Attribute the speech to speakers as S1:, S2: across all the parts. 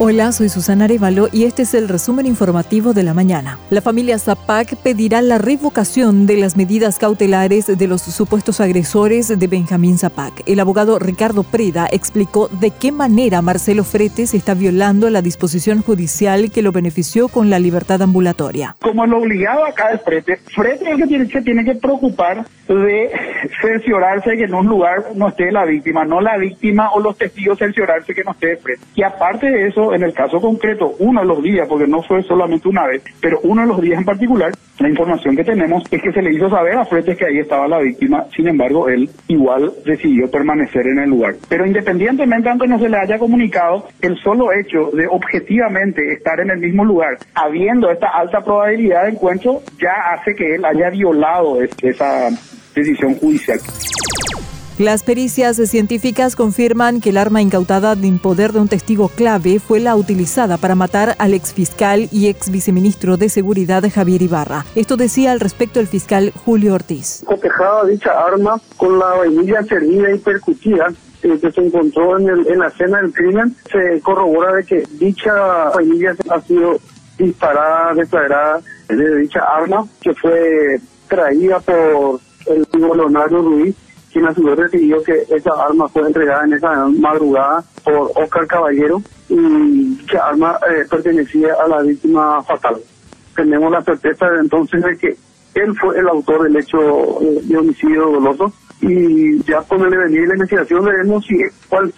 S1: Hola, soy Susana Arevalo y este es el resumen informativo de la mañana. La familia Zapac pedirá la revocación de las medidas cautelares de los supuestos agresores de Benjamín Zapac. El abogado Ricardo Preda explicó de qué manera Marcelo Fretes está violando la disposición judicial que lo benefició con la libertad ambulatoria.
S2: Como lo obligado acá es Fretes, Fretes es el que tiene, se tiene que preocupar de cerciorarse que en un lugar no esté la víctima, no la víctima o los testigos cerciorarse que no esté Fretes. Y aparte de eso, en el caso concreto, uno de los días, porque no fue solamente una vez, pero uno de los días en particular, la información que tenemos es que se le hizo saber a Fretes que ahí estaba la víctima, sin embargo, él igual decidió permanecer en el lugar. Pero independientemente, aunque no se le haya comunicado, el solo hecho de objetivamente estar en el mismo lugar, habiendo esta alta probabilidad de encuentro, ya hace que él haya violado esa decisión judicial.
S1: Las pericias científicas confirman que el arma incautada en poder de un testigo clave fue la utilizada para matar al exfiscal y ex viceministro de Seguridad Javier Ibarra. Esto decía al respecto el fiscal Julio Ortiz.
S3: Cotejada dicha arma con la vainilla cernida y percutida eh, que se encontró en, en la escena del crimen, se corrobora de que dicha vainilla ha sido disparada, declarada de dicha arma, que fue traída por el Leonardo Ruiz quien a su vez recibió que esa arma fue entregada en esa madrugada por Oscar Caballero y que arma eh, pertenecía a la víctima fatal. Tenemos la certeza entonces de que él fue el autor del hecho eh, de homicidio doloso y ya con el devenir de la investigación veremos si cuál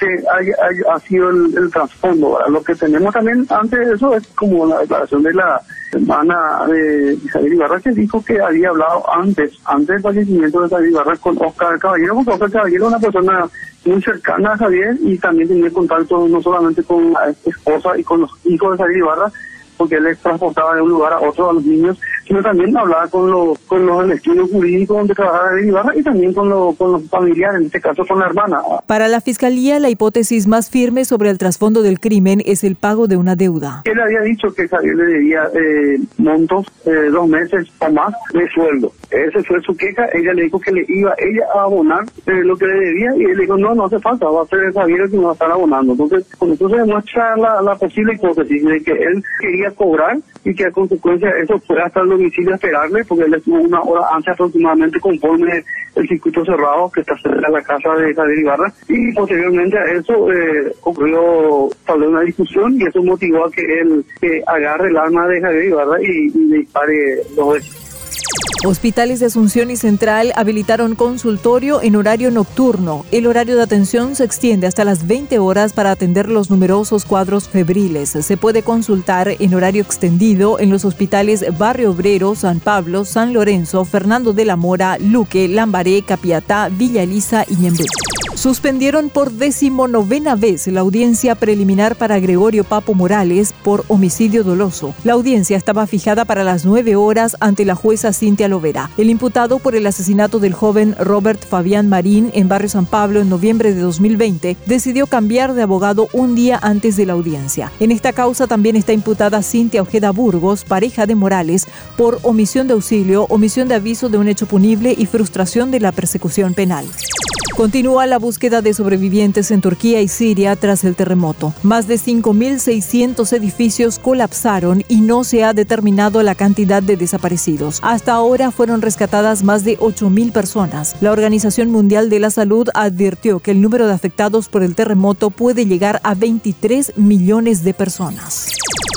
S3: ha, sido el, trasfondo. Lo que tenemos también antes de eso es como la declaración de la hermana de Isabel Ibarra que dijo que había hablado antes, antes del fallecimiento de Isabel Ibarra con Oscar Caballero, porque Oscar Caballero es una persona muy cercana a Javier y también tenía contacto no solamente con la esposa y con los hijos de Isabel Ibarra, porque él les transportaba de un lugar a otro a los niños sino también hablaba con los con los estudios jurídicos donde trabajaba de Ibarra y también con, con los familiares, en este caso con la hermana.
S1: Para la Fiscalía, la hipótesis más firme sobre el trasfondo del crimen es el pago de una deuda.
S3: Él había dicho que Javier le debía eh, montos, eh, dos meses o más de sueldo. Esa fue su queja, ella le dijo que le iba ella a abonar eh, lo que le debía y él le dijo, no, no hace falta, va a ser Javier el que nos va a estar abonando. Entonces, con eso se demuestra la, la posible hipótesis de que él quería cobrar y que a consecuencia eso fue hasta el domicilio a esperarle, porque él estuvo una hora antes aproximadamente conforme el circuito cerrado que está cerca de la casa de Javier Ibarra y posteriormente a eso eh, ocurrió tal una discusión y eso motivó a que él agarre el arma de Javier Ibarra y, y dispare dos veces.
S1: Hospitales de Asunción y Central habilitaron consultorio en horario nocturno. El horario de atención se extiende hasta las 20 horas para atender los numerosos cuadros febriles. Se puede consultar en horario extendido en los hospitales Barrio Obrero, San Pablo, San Lorenzo, Fernando de la Mora, Luque, Lambaré, Capiatá, Villa Elisa y Ñembe. Suspendieron por decimonovena vez la audiencia preliminar para Gregorio Papo Morales por homicidio doloso. La audiencia estaba fijada para las nueve horas ante la jueza Cintia Lovera. El imputado por el asesinato del joven Robert Fabián Marín en Barrio San Pablo en noviembre de 2020 decidió cambiar de abogado un día antes de la audiencia. En esta causa también está imputada Cintia Ojeda Burgos, pareja de Morales, por omisión de auxilio, omisión de aviso de un hecho punible y frustración de la persecución penal. Continúa la búsqueda de sobrevivientes en Turquía y Siria tras el terremoto. Más de 5.600 edificios colapsaron y no se ha determinado la cantidad de desaparecidos. Hasta ahora fueron rescatadas más de 8.000 personas. La Organización Mundial de la Salud advirtió que el número de afectados por el terremoto puede llegar a 23 millones de personas.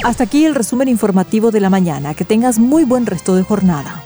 S1: Hasta aquí el resumen informativo de la mañana. Que tengas muy buen resto de jornada.